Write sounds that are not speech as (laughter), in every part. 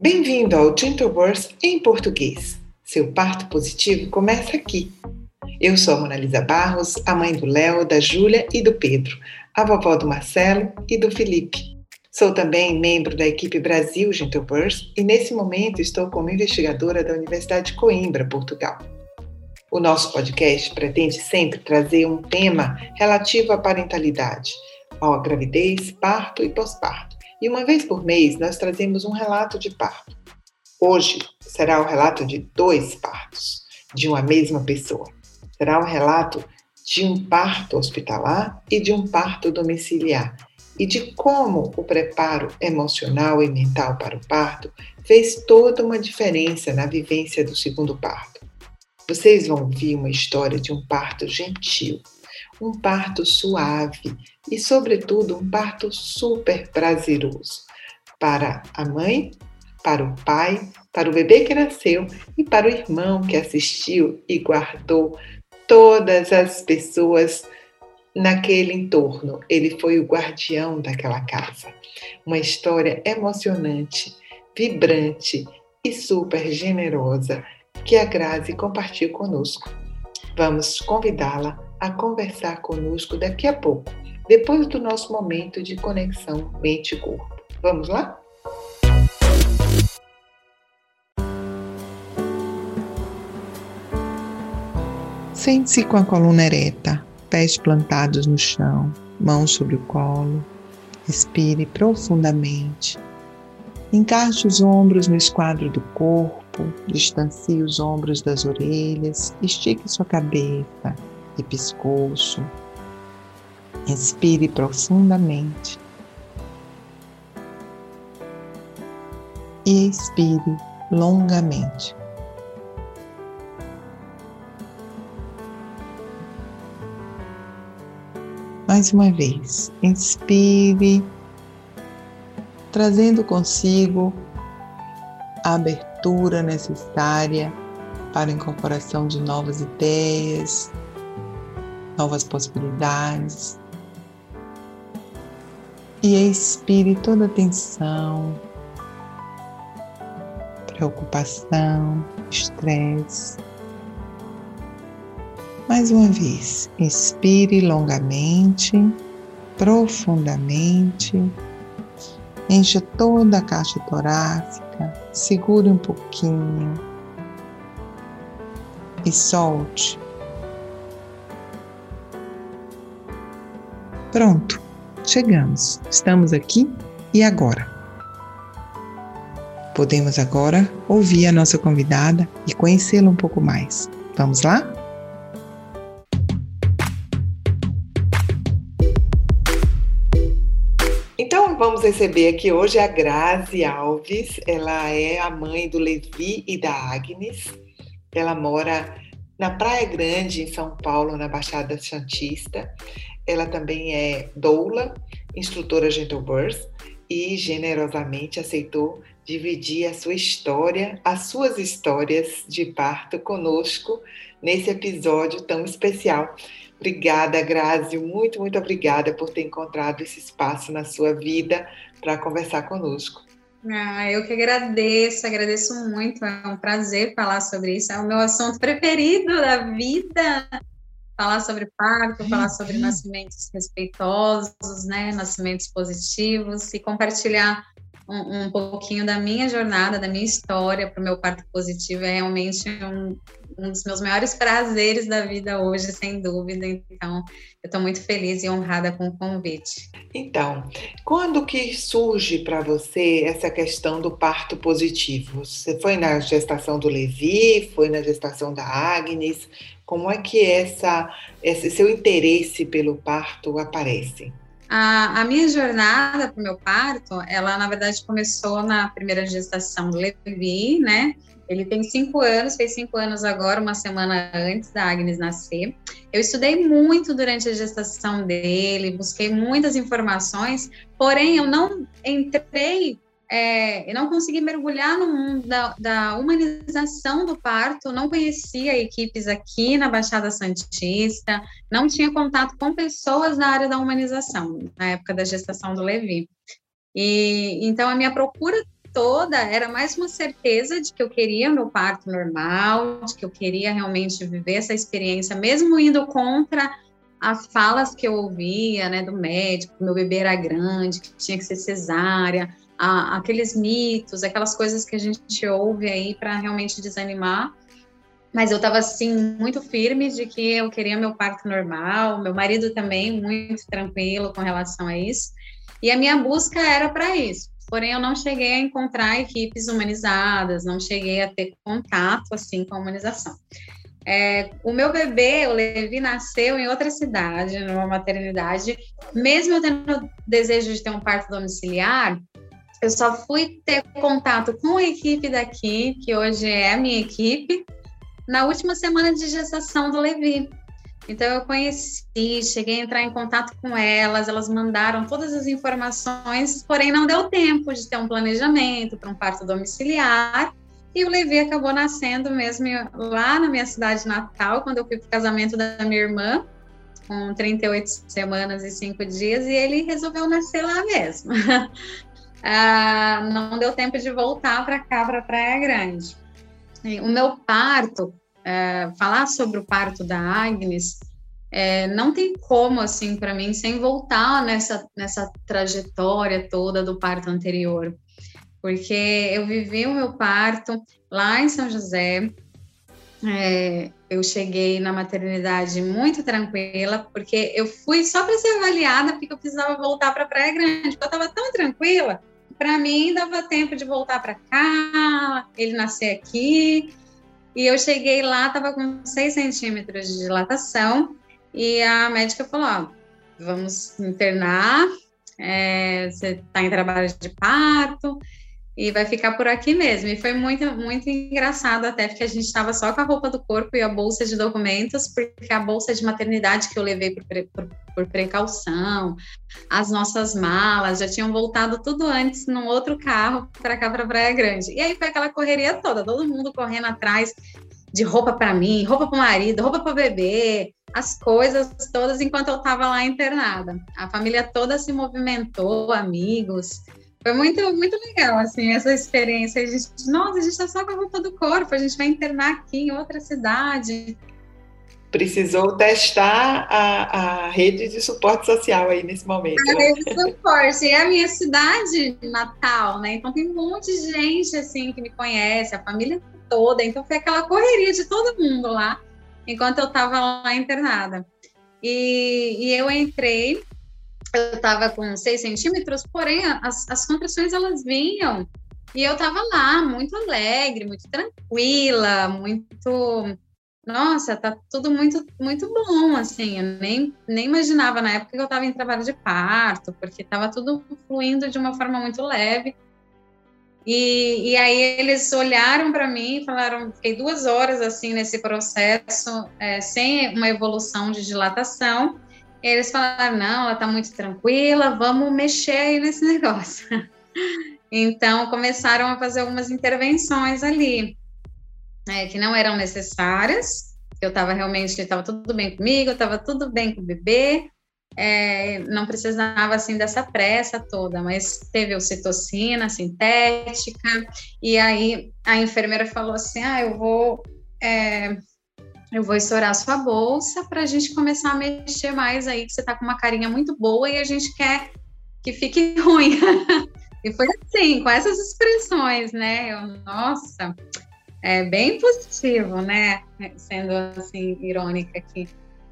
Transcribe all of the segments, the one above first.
Bem-vindo ao Gentle Birth em português. Seu parto positivo começa aqui. Eu sou a Monalisa Barros, a mãe do Léo, da Júlia e do Pedro, a vovó do Marcelo e do Felipe. Sou também membro da equipe Brasil Gentle Birth e nesse momento estou como investigadora da Universidade de Coimbra, Portugal. O nosso podcast pretende sempre trazer um tema relativo à parentalidade, à gravidez, parto e pós-parto. E uma vez por mês nós trazemos um relato de parto. Hoje será o relato de dois partos de uma mesma pessoa. Será o relato de um parto hospitalar e de um parto domiciliar, e de como o preparo emocional e mental para o parto fez toda uma diferença na vivência do segundo parto. Vocês vão ouvir uma história de um parto gentil, um parto suave e, sobretudo, um parto super prazeroso para a mãe, para o pai, para o bebê que nasceu e para o irmão que assistiu e guardou todas as pessoas naquele entorno. Ele foi o guardião daquela casa. Uma história emocionante, vibrante e super generosa que a Grazi compartilha conosco. Vamos convidá-la a conversar conosco daqui a pouco, depois do nosso momento de conexão mente-corpo. Vamos lá? Sente-se com a coluna ereta, pés plantados no chão, mãos sobre o colo. Respire profundamente. Encaixe os ombros no esquadro do corpo distancie os ombros das orelhas, estique sua cabeça e pescoço. Inspire profundamente. E expire longamente. Mais uma vez, inspire, trazendo consigo a abertura necessária para a incorporação de novas ideias, novas possibilidades. E expire toda a tensão, preocupação, estresse. Mais uma vez, inspire longamente, profundamente, encha toda a caixa torácica segure um pouquinho e solte. Pronto, chegamos. Estamos aqui e agora. Podemos agora ouvir a nossa convidada e conhecê-la um pouco mais. Vamos lá? vamos receber aqui hoje a Grazi Alves. Ela é a mãe do Levi e da Agnes. Ela mora na Praia Grande, em São Paulo, na Baixada Santista. Ela também é doula, instrutora Gentle Birth e generosamente aceitou dividir a sua história, as suas histórias de parto conosco nesse episódio tão especial. Obrigada, Grazi, muito, muito obrigada por ter encontrado esse espaço na sua vida para conversar conosco. Ah, eu que agradeço, agradeço muito, é um prazer falar sobre isso, é o meu assunto preferido da vida, falar sobre parto, falar sobre nascimentos respeitosos, né, nascimentos positivos e compartilhar um, um pouquinho da minha jornada, da minha história para o meu parto positivo é realmente um, um dos meus maiores prazeres da vida hoje, sem dúvida. Então, eu estou muito feliz e honrada com o convite. Então, quando que surge para você essa questão do parto positivo? Você foi na gestação do Levi, foi na gestação da Agnes? Como é que essa, esse seu interesse pelo parto aparece? A, a minha jornada para o meu parto, ela na verdade começou na primeira gestação do Levi, né? Ele tem cinco anos, fez cinco anos agora, uma semana antes da Agnes nascer. Eu estudei muito durante a gestação dele, busquei muitas informações, porém eu não entrei é, eu não consegui mergulhar no mundo da, da, humanização do parto, não conhecia equipes aqui na Baixada Santista, não tinha contato com pessoas da área da humanização, na época da gestação do Levi. E então a minha procura toda era mais uma certeza de que eu queria meu parto normal, de que eu queria realmente viver essa experiência, mesmo indo contra as falas que eu ouvia, né, do médico, meu bebê era grande, que tinha que ser cesárea, a, aqueles mitos, aquelas coisas que a gente ouve aí para realmente desanimar. Mas eu estava assim muito firme de que eu queria meu parto normal, meu marido também muito tranquilo com relação a isso. E a minha busca era para isso. Porém, eu não cheguei a encontrar equipes humanizadas, não cheguei a ter contato assim com a humanização. É, o meu bebê, o Levi, nasceu em outra cidade, numa maternidade. Mesmo eu tendo desejo de ter um parto domiciliar, eu só fui ter contato com a equipe daqui, que hoje é a minha equipe, na última semana de gestação do Levi. Então eu conheci, cheguei a entrar em contato com elas, elas mandaram todas as informações, porém não deu tempo de ter um planejamento para um parto domiciliar. E o Levi acabou nascendo mesmo lá na minha cidade natal, quando eu fui para o casamento da minha irmã, com 38 semanas e 5 dias, e ele resolveu nascer lá mesmo. (laughs) ah, não deu tempo de voltar para cá, para Praia Grande. E o meu parto, é, falar sobre o parto da Agnes, é, não tem como, assim, para mim, sem voltar nessa, nessa trajetória toda do parto anterior porque eu vivi o meu parto lá em São José. É, eu cheguei na maternidade muito tranquila, porque eu fui só para ser avaliada, porque eu precisava voltar para Praia Grande, porque eu estava tão tranquila, para mim dava tempo de voltar para cá, ele nascer aqui. E eu cheguei lá, estava com 6 centímetros de dilatação, e a médica falou: ó, vamos internar, é, você está em trabalho de parto, e vai ficar por aqui mesmo. E foi muito, muito engraçado até, porque a gente estava só com a roupa do corpo e a bolsa de documentos, porque a bolsa de maternidade que eu levei por, por, por precaução, as nossas malas, já tinham voltado tudo antes num outro carro para cá, para Praia Grande. E aí foi aquela correria toda, todo mundo correndo atrás de roupa para mim, roupa para o marido, roupa para o bebê, as coisas todas enquanto eu estava lá internada. A família toda se movimentou, amigos, foi muito, muito legal, assim, essa experiência. A gente, nossa, a gente está só com a roupa do corpo, a gente vai internar aqui em outra cidade. Precisou testar a, a rede de suporte social aí nesse momento. A rede de suporte. É a minha cidade natal, né? Então tem um monte de gente, assim, que me conhece, a família toda. Então foi aquela correria de todo mundo lá, enquanto eu estava lá internada. E, e eu entrei eu estava com 6 centímetros, porém as, as contrações elas vinham e eu estava lá, muito alegre, muito tranquila, muito. Nossa, tá tudo muito, muito bom, assim. Eu nem, nem imaginava na época que eu estava em trabalho de parto, porque estava tudo fluindo de uma forma muito leve. E, e aí eles olharam para mim e falaram: fiquei duas horas assim nesse processo, é, sem uma evolução de dilatação eles falaram: não, ela está muito tranquila, vamos mexer aí nesse (laughs) negócio. então, começaram a fazer algumas intervenções ali, é, que não eram necessárias. Eu estava realmente, estava tudo bem comigo, estava tudo bem com o bebê, é, não precisava assim dessa pressa toda, mas teve ocitocina sintética, e aí a enfermeira falou assim: ah, eu vou. É, eu vou estourar sua bolsa para a gente começar a mexer mais aí, que você está com uma carinha muito boa e a gente quer que fique (laughs) ruim. e foi assim, com essas expressões, né? Eu, nossa, é bem positivo, né? Sendo assim, irônica aqui.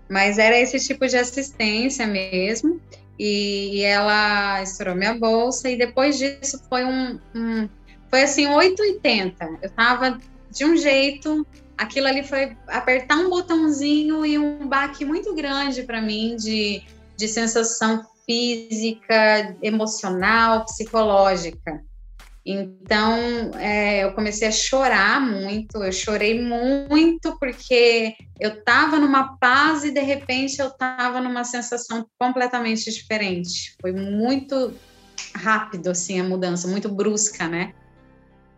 Mas era esse tipo de assistência mesmo. E, e ela estourou minha bolsa, e depois disso foi um, um foi assim, 880. Eu estava de um jeito aquilo ali foi apertar um botãozinho e um baque muito grande para mim de, de sensação física, emocional, psicológica. Então, é, eu comecei a chorar muito, eu chorei muito porque eu estava numa paz e de repente eu estava numa sensação completamente diferente. Foi muito rápido, assim, a mudança, muito brusca, né?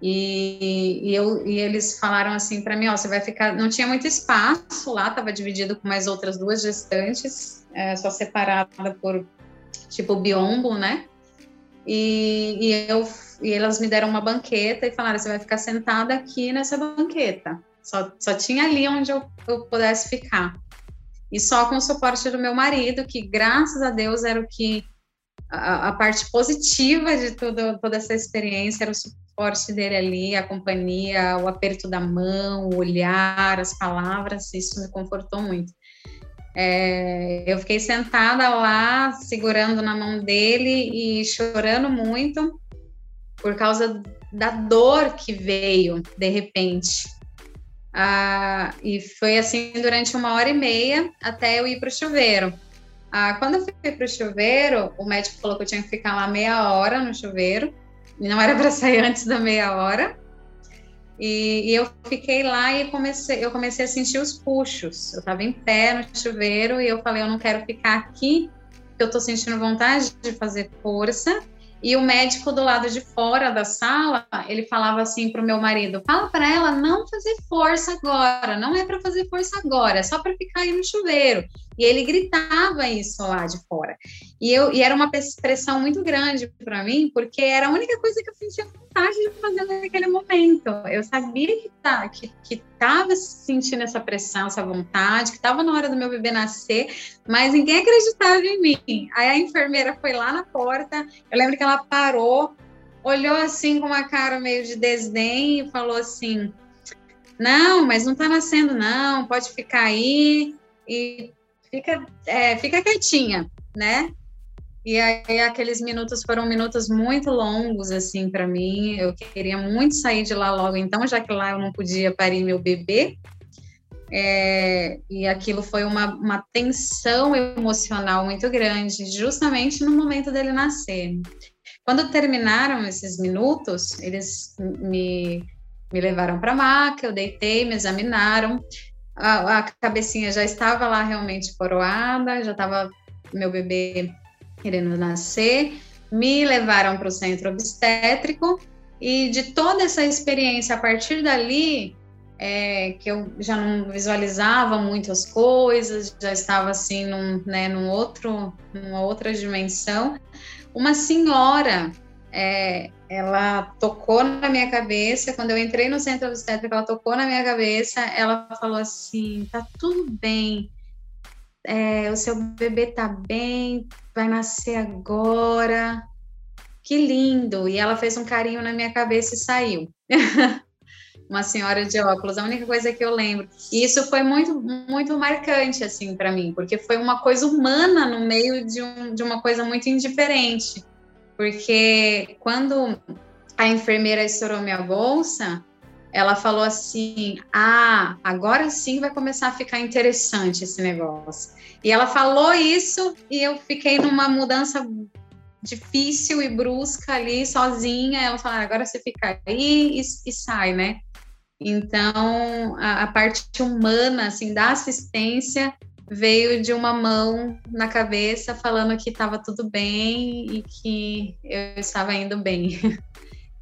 E, e, eu, e eles falaram assim para mim, ó, você vai ficar, não tinha muito espaço lá, estava dividido com mais outras duas gestantes, é, só separada por tipo biombo, né? E, e, eu, e elas me deram uma banqueta e falaram: você vai ficar sentada aqui nessa banqueta. Só, só tinha ali onde eu, eu pudesse ficar. E só com o suporte do meu marido, que graças a Deus era o que. A, parte positiva de tudo, toda essa experiência era o suporte dele ali, a companhia, o aperto da mão, o olhar, as palavras, isso me confortou muito. É, eu fiquei sentada lá, segurando na mão dele e chorando muito por causa da dor que veio de repente. Ah, e foi assim durante uma hora e meia até eu ir para o chuveiro. Ah, quando eu fui para o chuveiro, o médico falou que eu tinha que ficar lá meia hora no chuveiro, e não era para sair (laughs) antes da meia hora. E, e, eu fiquei lá e comecei, eu comecei a sentir os puxos. Eu estava em pé no chuveiro e eu falei, eu não quero ficar aqui, eu estou sentindo vontade de fazer força. E o médico do lado de fora da sala, ele falava assim para o meu marido: fala para ela não fazer força agora, não é para fazer força agora, é só para ficar aí no chuveiro. E ele gritava isso lá de fora. E, eu, e era uma pressão muito grande para mim, porque era a única coisa que eu sentia vontade de fazer naquele momento. Eu sabia que tá, que estava sentindo essa pressão, essa vontade, que estava na hora do meu bebê nascer, mas ninguém acreditava em mim. Aí a enfermeira foi lá na porta, eu lembro que ela parou, olhou assim com uma cara meio de desdém e falou assim: Não, mas não está nascendo, não, pode ficar aí e fica, é, fica quietinha, né? E aí aqueles minutos foram minutos muito longos assim para mim. Eu queria muito sair de lá logo, então já que lá eu não podia parir meu bebê. É, e aquilo foi uma, uma tensão emocional muito grande, justamente no momento dele nascer. Quando terminaram esses minutos, eles me, me levaram para maca, eu deitei, me examinaram. A, a cabecinha já estava lá realmente coroada, já estava meu bebê querendo nascer, me levaram para o centro obstétrico e de toda essa experiência, a partir dali, é, que eu já não visualizava muitas coisas, já estava assim num, né, num outro, numa outra dimensão. Uma senhora, é, ela tocou na minha cabeça, quando eu entrei no centro obstétrico, ela tocou na minha cabeça, ela falou assim, tá tudo bem, é, o seu bebê tá bem, vai nascer agora. Que lindo! E ela fez um carinho na minha cabeça e saiu. (laughs) Uma senhora de óculos, a única coisa que eu lembro. E isso foi muito, muito marcante, assim, para mim, porque foi uma coisa humana no meio de, um, de uma coisa muito indiferente. Porque quando a enfermeira estourou minha bolsa, ela falou assim: Ah, agora sim vai começar a ficar interessante esse negócio. E ela falou isso e eu fiquei numa mudança difícil e brusca ali, sozinha. Ela falou: ah, Agora você fica aí e, e sai, né? Então, a, a, parte humana, assim, da assistência veio de uma mão na cabeça falando que estava tudo bem e que eu estava indo bem. (laughs)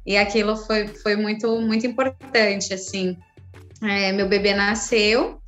E aquilo foi, foi muito, muito importante, assim. É, meu bebê nasceu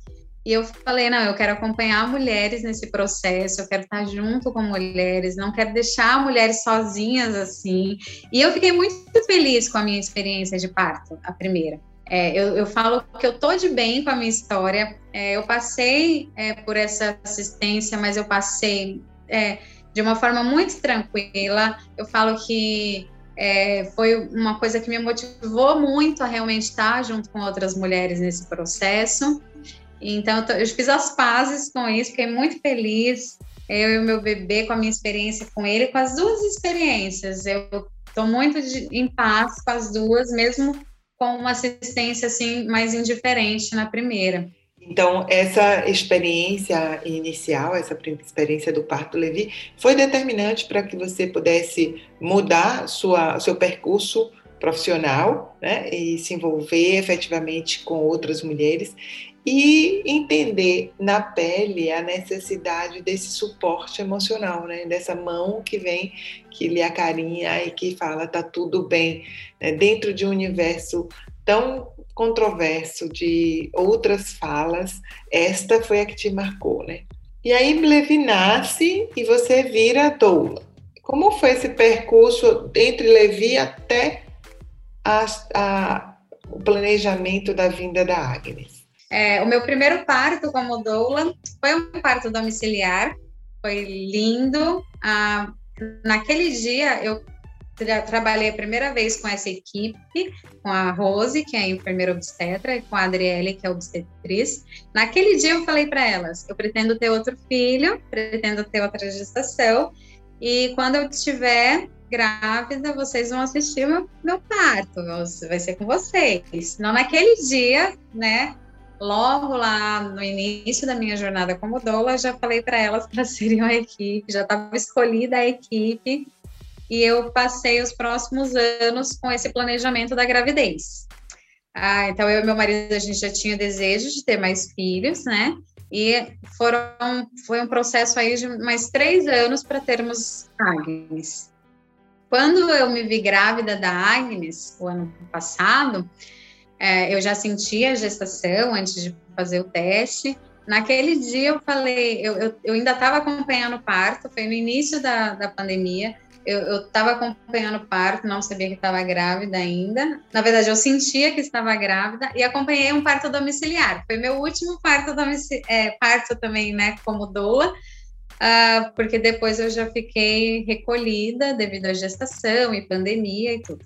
e eu falei, não, eu quero acompanhar mulheres nesse processo, eu quero estar junto com mulheres, não quero deixar mulheres sozinhas assim. E eu fiquei muito feliz com a minha experiência de parto, a primeira. É, eu, eu, falo que eu tô de bem com a minha história. É, eu passei é, por essa assistência, mas eu passei é, de uma forma muito tranquila. Eu falo que é, foi uma coisa que me motivou muito a realmente estar junto com outras mulheres nesse processo. Então, eu, fiz as pazes com isso, fiquei muito feliz. Eu e o meu bebê, com a minha experiência com ele, com as duas experiências. Eu estou muito de, em paz com as duas, mesmo com uma assistência assim mais indiferente na primeira. Então, essa experiência inicial, essa experiência do parto Levi, foi determinante para que você pudesse mudar sua, seu percurso profissional né, e se envolver efetivamente com outras mulheres e entender na pele a necessidade desse suporte emocional, né, dessa mão que vem, que lhe acarinha e que fala tá tudo bem, né, dentro de um universo tão controverso de outras falas, esta foi a que te marcou, né? E aí Levi nasce e você vira doula. Como foi esse percurso entre Levi até a, a, o planejamento da vinda da Agnes? É, o meu primeiro parto como doula foi um parto domiciliar, foi lindo. Ah, naquele dia eu tra trabalhei a primeira vez com essa equipe, com a Rose, que é enfermeira obstetra, e com a Adriele, que é obstetriz. Naquele dia eu falei para elas: eu pretendo ter outro filho, pretendo ter outra gestação, e quando eu estiver grávida, vocês vão assistir meu, meu parto, vai ser com vocês. Não naquele dia, né? Logo lá no início da minha jornada como doula, já falei para elas para serem a equipe, já estava escolhida a equipe, e eu passei os próximos anos com esse planejamento da gravidez. Ah, então, eu e meu marido, a gente já tinha desejo de ter mais filhos, né? E foram, foi um processo aí de mais três anos para termos Agnes. Quando eu me vi grávida da Agnes, o ano passado, é, eu já sentia a gestação antes de fazer o teste. Naquele dia eu falei, eu, eu, eu ainda estava acompanhando o parto, foi no início da, da pandemia, eu estava acompanhando o parto, não sabia que estava grávida ainda. Na verdade, eu sentia que estava grávida e acompanhei um parto domiciliar. Foi meu último parto, é, parto também, né, como doula, uh, porque depois eu já fiquei recolhida devido à gestação e pandemia e tudo.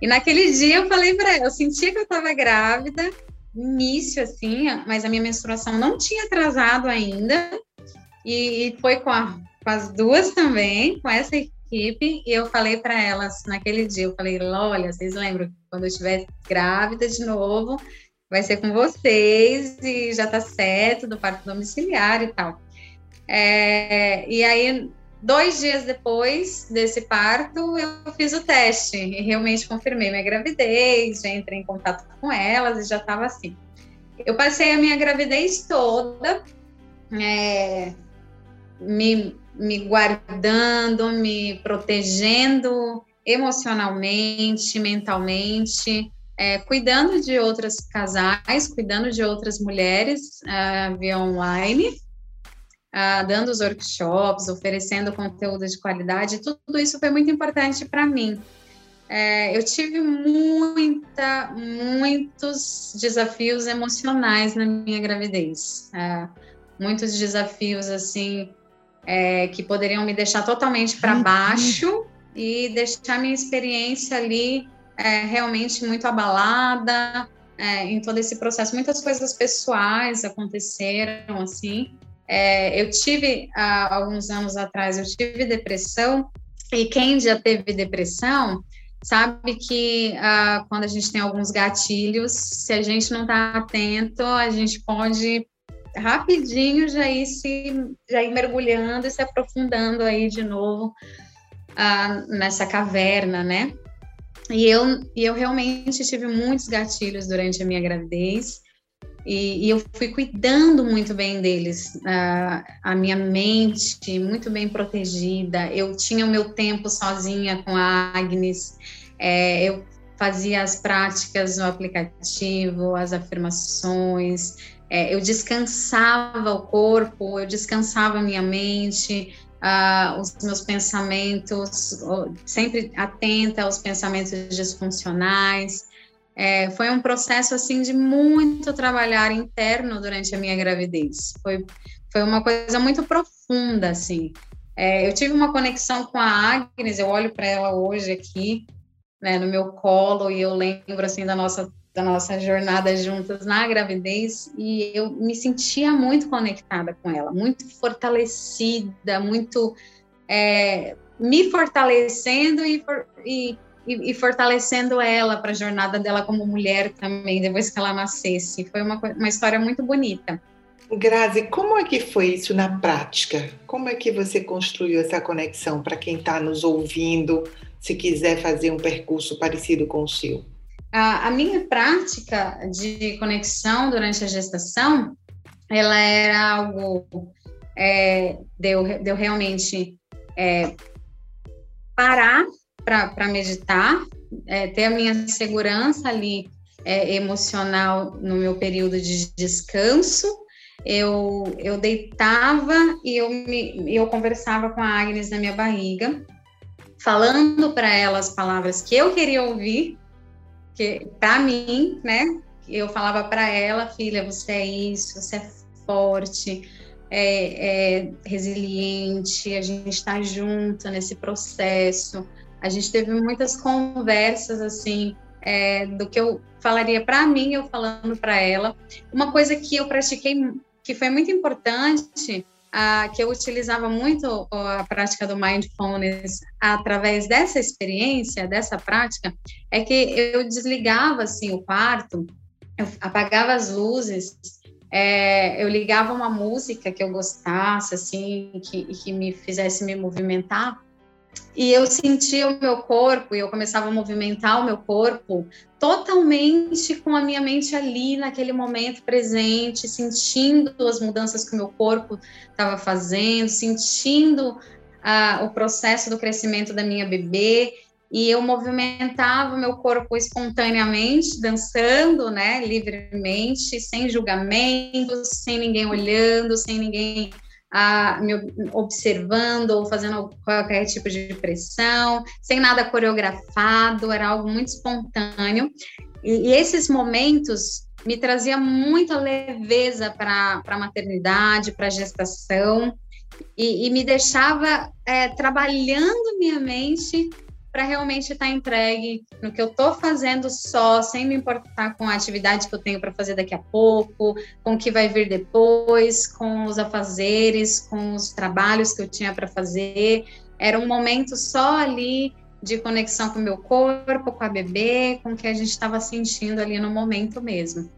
E naquele dia eu falei para ela, eu sentia que eu estava grávida, início assim, mas a minha menstruação não tinha atrasado ainda. E, e foi com, a, com as duas também, com essa equipe e eu falei para elas naquele dia, eu falei, olha, vocês lembram que quando eu estiver grávida de novo, vai ser com vocês e já tá certo do parto domiciliar e tal. É, e aí, dois dias depois desse parto, eu fiz o teste e realmente confirmei minha gravidez, já entrei em contato com elas e já estava assim. Eu passei a minha gravidez toda é, me me guardando, me protegendo emocionalmente, mentalmente, é, cuidando de outros casais, cuidando de outras mulheres uh, via online, uh, dando os workshops, oferecendo conteúdo de qualidade, tudo isso foi muito importante para mim. É, eu tive muita, muitos desafios emocionais na minha gravidez, é, muitos desafios assim é, que poderiam me deixar totalmente para uhum. baixo e deixar minha experiência ali é, realmente muito abalada é, em todo esse processo. Muitas coisas pessoais aconteceram assim. É, eu tive há alguns anos atrás eu tive depressão e quem já teve depressão sabe que ah, quando a gente tem alguns gatilhos, se a gente não está atento, a gente pode rapidinho já ir se já ir mergulhando e se aprofundando aí de novo ah, nessa caverna, né? E eu, e eu realmente tive muitos gatilhos durante a minha gravidez e, e eu fui cuidando muito bem deles, ah, a minha mente muito bem protegida. Eu tinha o meu tempo sozinha com a Agnes, é, eu fazia as práticas no aplicativo, as afirmações, é, eu descansava o corpo, eu descansava a minha mente, uh, os meus pensamentos, sempre atenta aos pensamentos disfuncionais. É, foi um processo assim de muito trabalhar interno durante a minha gravidez. Foi, foi uma coisa muito profunda assim. É, eu tive uma conexão com a Agnes. Eu olho para ela hoje aqui, né, no meu colo e eu lembro assim da nossa da nossa jornada juntas na gravidez e eu me sentia muito conectada com ela, muito fortalecida, muito é, me fortalecendo e, e, e fortalecendo ela para a jornada dela como mulher também, depois que ela nascesse. Foi uma, uma história muito bonita. Grazi, como é que foi isso na prática? Como é que você construiu essa conexão para quem está nos ouvindo, se quiser fazer um percurso parecido com o seu? A, a minha prática de conexão durante a gestação, ela era algo é, deu, deu realmente é, parar para meditar, é, ter a minha segurança ali é, emocional no meu período de descanso. Eu, eu deitava e eu, me, eu conversava com a Agnes na minha barriga falando para ela as palavras que eu queria ouvir, que para mim, né? Eu falava para ela, filha, você é isso, você é forte, é, é resiliente, a gente está junto nesse processo. A gente teve muitas conversas assim é, do que eu falaria para mim, eu falando para ela. Uma coisa que eu pratiquei, que foi muito importante, a, que eu utilizava muito a prática do mindfulness através dessa experiência, dessa prática, é que eu desligava assim o quarto, eu apagava as luzes, é, eu ligava uma música que eu gostasse, assim, que, que me fizesse me movimentar, e eu sentia o meu corpo e eu começava a movimentar o meu corpo totalmente com a minha mente ali naquele momento presente, sentindo as mudanças que o meu corpo estava fazendo, sentindo ah, o processo do crescimento da minha bebê. E eu movimentava o meu corpo espontaneamente, dançando, né, livremente, sem julgamentos, sem ninguém olhando, sem ninguém me observando ou fazendo qualquer tipo de pressão, sem nada coreografado, era algo muito espontâneo. E, e esses momentos me trazia muita leveza para a maternidade, para a gestação, e, e, me deixava é, trabalhando minha mente para realmente estar tá entregue no que eu estou fazendo só, sem me importar com a atividade que eu tenho para fazer daqui a pouco, com o que vai vir depois, com os afazeres, com os trabalhos que eu tinha para fazer. Era um momento só ali de conexão com o meu corpo, com a bebê, com o que a gente estava sentindo ali no momento mesmo.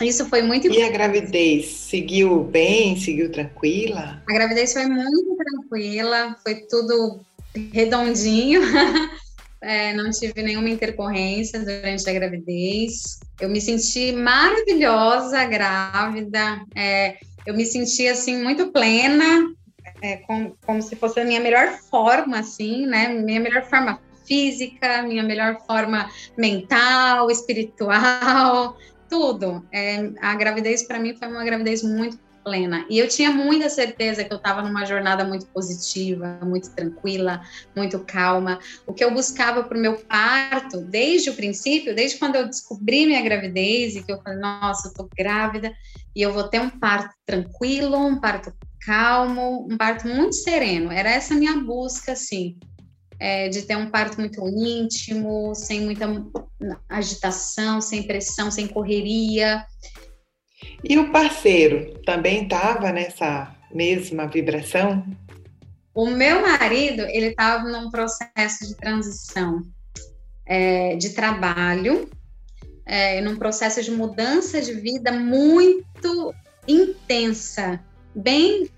Isso foi muito E a gravidez seguiu bem, seguiu tranquila? A gravidez foi muito tranquila, foi tudo redondinho. (laughs) É, não tive nenhuma intercorrência durante a gravidez. Eu me senti maravilhosa grávida. É, eu me senti assim muito plena, é, com, como se fosse a minha melhor forma, assim, né? Minha melhor forma física, minha melhor forma mental, espiritual, (laughs) tudo. É, a gravidez para mim foi uma gravidez muito plena. E eu tinha muita certeza que eu estava numa jornada muito positiva, muito tranquila, muito calma. O que eu buscava para o meu parto, desde o princípio, desde quando eu descobri minha gravidez e que eu falei, nossa, eu tô grávida e eu vou ter um parto tranquilo, um parto calmo, um parto muito sereno. Era essa minha busca, assim. É, de ter um parto muito íntimo, sem muita agitação, sem pressão, sem correria. E o parceiro também estava nessa mesma vibração? O meu marido, ele estava num processo de transição é, de trabalho, é, num processo de mudança de vida muito intensa, bem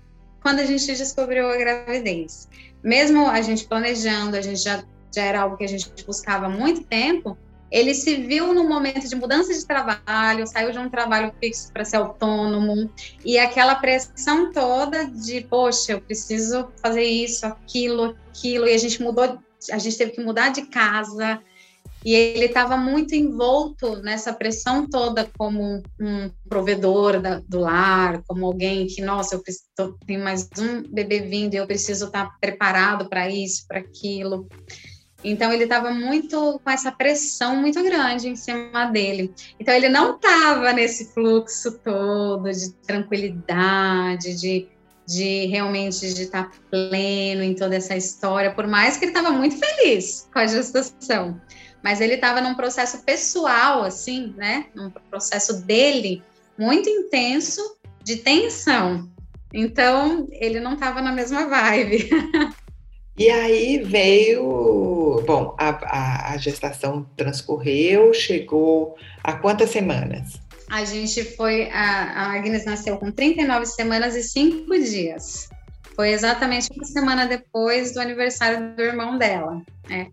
quando a gente descobriu a gravidez. Mesmo a gente planejando, a gente já, já era algo que a gente buscava há muito tempo, ele se viu no momento de mudança de trabalho, saiu de um trabalho fixo para ser autônomo, e aquela pressão toda de, poxa, eu preciso fazer isso, aquilo, aquilo, e a gente mudou, a gente teve que mudar de casa, e ele estava muito envolto nessa pressão toda como um provedor da, do lar, como alguém que, nossa, eu preciso, tem mais um bebê vindo e eu preciso estar preparado para isso, para aquilo. Então ele estava muito com essa pressão muito grande em cima dele. Então ele não estava nesse fluxo todo de tranquilidade, de, de realmente de estar tá pleno em toda essa história, por mais que ele estava muito feliz com a gestação. Mas ele estava num processo pessoal, assim, né? Num processo dele muito intenso de tensão. Então ele não estava na mesma vibe. (laughs) E aí veio, bom, a, a, a, gestação transcorreu, chegou a quantas semanas? A gente foi, a, a Agnes nasceu com 39 semanas e 5 dias. Foi exatamente uma semana depois do aniversário do irmão dela, né?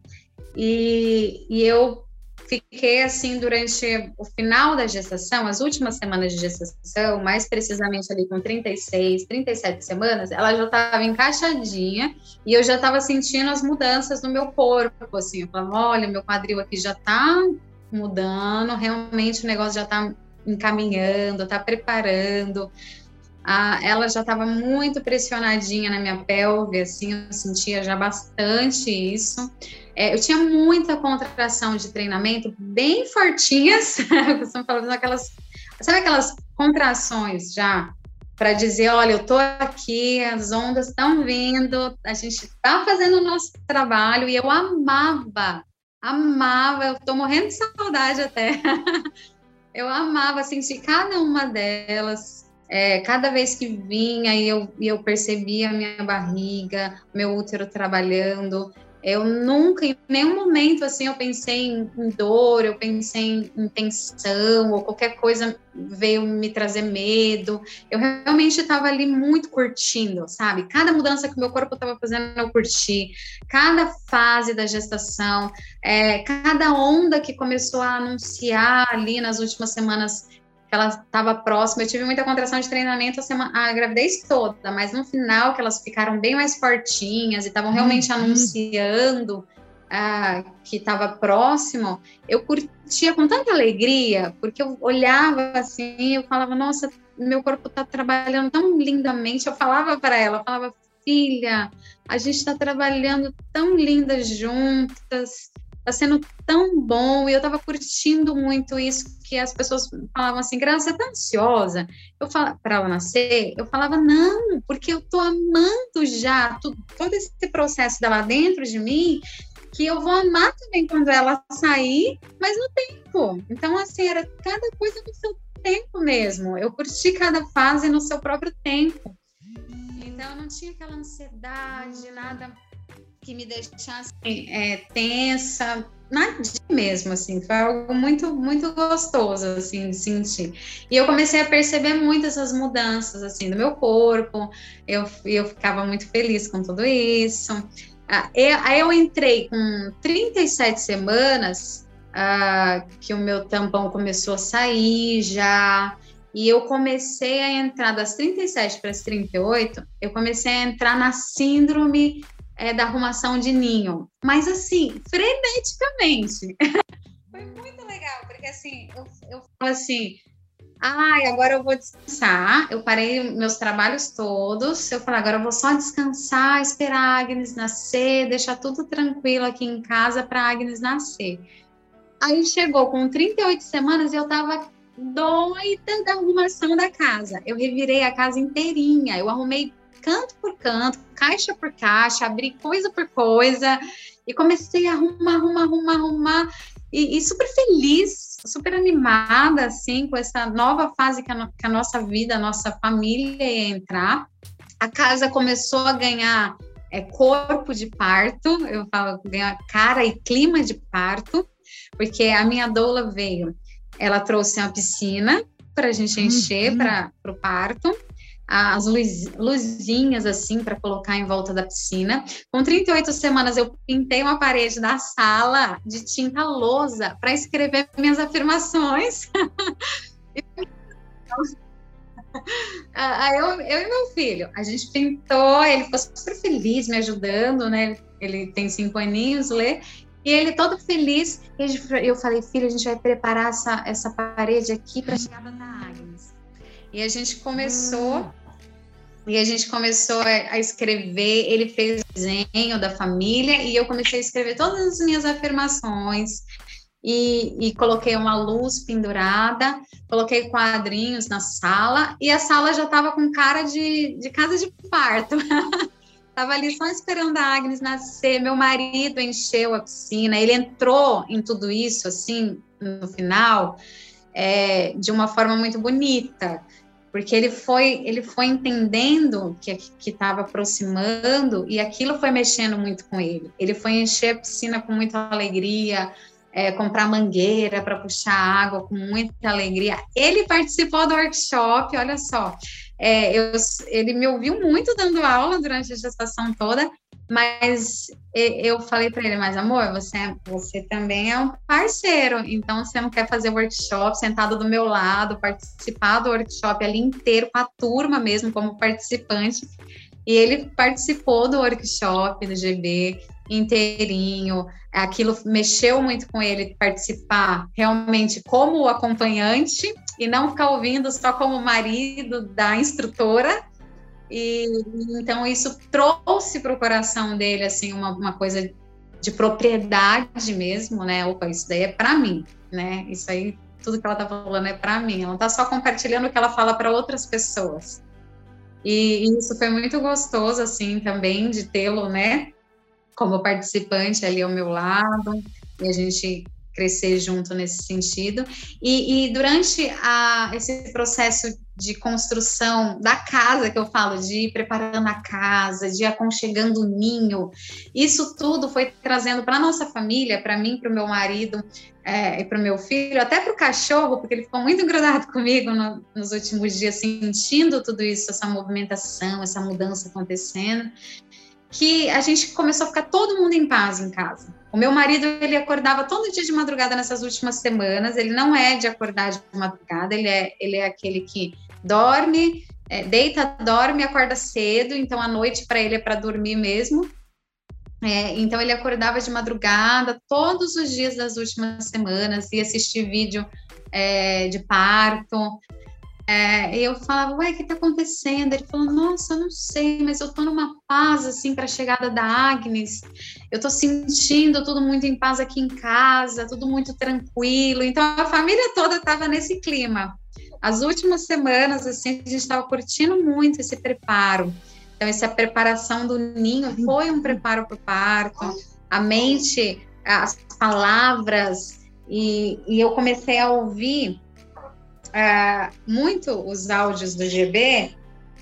E, e eu fiquei assim durante o final da gestação, as últimas semanas de gestação, mais precisamente ali com 36, 37 semanas, ela já estava encaixadinha e eu já estava sentindo as mudanças no meu corpo, assim, eu falava, olha, meu quadril aqui já está mudando, realmente o negócio já está encaminhando, está preparando. Ah, ela já estava muito pressionadinha na minha pelve, assim, eu sentia já bastante isso. É, eu tinha muita contração de treinamento, bem fortinhas, (laughs) costumo falar, aquelas, sabe aquelas contrações já para dizer, olha, eu tô aqui, as ondas estão vindo, a gente está fazendo o nosso trabalho e eu amava, amava, eu tô morrendo de saudade até. (laughs) eu amava sentir cada uma delas, é, cada vez que vinha e eu, eu percebia a minha barriga, meu útero trabalhando, eu nunca, em nenhum momento, assim, eu pensei em, em dor, eu pensei em, em, tensão, ou qualquer coisa veio me trazer medo. Eu realmente estava ali muito curtindo, sabe? Cada mudança que o meu corpo estava fazendo, eu curti. Cada fase da gestação, é, cada onda que começou a anunciar ali nas últimas semanas ela estava próxima. Eu tive muita contração de treinamento a, semana, a gravidez toda, mas no final, que elas ficaram bem mais fortinhas e estavam realmente uhum. anunciando ah, que estava próximo, eu curtia com tanta alegria, porque eu olhava assim, eu falava, nossa, meu corpo está trabalhando tão lindamente. Eu falava para ela, eu falava, filha, a gente está trabalhando tão lindas juntas tá sendo tão bom e eu tava curtindo muito isso que as pessoas falavam assim, Graça, você tá ansiosa? Eu falava para ela nascer, eu falava não, porque eu tô amando já tudo, todo esse processo dela dentro de mim, que eu vou amar também quando ela sair, mas no tempo. Então assim, era cada coisa no seu tempo mesmo. Eu curti cada fase no seu próprio tempo. Então não tinha aquela ansiedade, nada que me deixasse é, tensa, nadinha mesmo, assim, foi algo muito, muito gostoso, assim, de sentir. E eu comecei a perceber muito essas mudanças, assim, do meu corpo, eu, eu ficava muito feliz com tudo isso. Ah, aí eu entrei com 37 semanas, ah, que o meu tampão começou a sair já, e eu comecei a entrar das 37 para as 38, eu comecei a entrar na síndrome é, da arrumação de ninho. Mas assim, freneticamente. (laughs) Foi muito legal, porque assim, eu, eu falo assim, ai, agora eu vou descansar. Eu parei meus trabalhos todos. Eu falei, agora eu vou só descansar, esperar a Agnes nascer, deixar tudo tranquilo aqui em casa para a Agnes nascer. Aí chegou com 38 semanas e eu tava doida da arrumação da casa. Eu revirei a casa inteirinha. Eu arrumei canto por canto, caixa por caixa, abri coisa por coisa e comecei a arrumar, arrumar, arrumar, arrumar e, e super feliz, super animada assim com essa nova fase que a, que a nossa vida, a nossa família ia entrar. A casa começou a ganhar é, corpo de parto, eu falo ganhar cara e clima de parto, porque a minha doula veio, ela trouxe uma piscina para a gente encher uhum. para o parto as luz, luzinhas assim para colocar em volta da piscina. Com 38 semanas eu pintei uma parede da sala de tinta lousa para escrever minhas afirmações. (laughs) (laughs) Aí eu, eu e meu filho, a gente pintou, ele ficou super feliz me ajudando, né? Ele tem cinco aninhos, lê, e ele todo feliz. eu falei, filho, a gente vai preparar essa, essa parede aqui para a chegada da Agnes. E a gente começou hum. E a gente começou a, escrever, ele fez desenho da família e eu comecei a escrever todas as minhas afirmações e, e coloquei uma luz pendurada, coloquei quadrinhos na sala e a sala já estava com cara de, de casa de parto. (laughs) Tava ali só esperando a Agnes nascer. Meu marido encheu a piscina, ele entrou em tudo isso assim no final é, de uma forma muito bonita porque ele foi ele foi entendendo que estava aproximando e aquilo foi mexendo muito com ele. Ele foi encher a piscina com muita alegria, é, comprar mangueira para puxar água com muita alegria. Ele participou do workshop, olha só. É, eu, ele me ouviu muito dando aula durante a gestação toda mas eu falei para ele, mas amor, você, você também é um parceiro, então você não quer fazer workshop sentado do meu lado, participar do workshop ali inteiro com a turma mesmo como participante. E ele participou do workshop do GB inteirinho. Aquilo mexeu muito com ele participar realmente como acompanhante e não ficar ouvindo só como marido da instrutora. E então isso trouxe para o coração dele assim uma, uma coisa de propriedade mesmo, né? Opa, isso daí é para mim, né? Isso aí, tudo que ela tá falando é para mim. Ela não tá só compartilhando o que ela fala para outras pessoas. E, e isso foi muito gostoso, assim, também de tê-lo, né? Como participante ali ao meu lado, e a gente crescer junto nesse sentido. E, e durante a, esse processo de construção da casa, que eu falo, de ir preparando a casa, de ir aconchegando o ninho, isso tudo foi trazendo para nossa família, para mim, para o meu marido é, e para o meu filho, até para o cachorro, porque ele ficou muito grudado (laughs) comigo no, nos últimos dias, sentindo tudo isso, essa movimentação, essa mudança acontecendo que a gente começou a ficar todo mundo em paz em casa. O meu marido, ele acordava todo dia de madrugada nessas últimas semanas, ele não é de acordar de madrugada, ele é, ele é aquele que dorme, é, deita, dorme, acorda cedo, então a noite para ele é para dormir mesmo. É, então ele acordava de madrugada todos os dias das últimas semanas, ia assistir vídeo é, de parto, é, eu falava, ué, o que está acontecendo? Ele falou, nossa, eu não sei, mas eu estou numa paz, assim, para a chegada da Agnes. Eu estou sentindo tudo muito em paz aqui em casa, tudo muito tranquilo. Então, a família toda estava nesse clima. As últimas semanas, assim, a gente estava curtindo muito esse preparo. Então, essa preparação do ninho foi um preparo para o parto. A mente, as palavras, e, e eu comecei a ouvir uh, muito os áudios do GB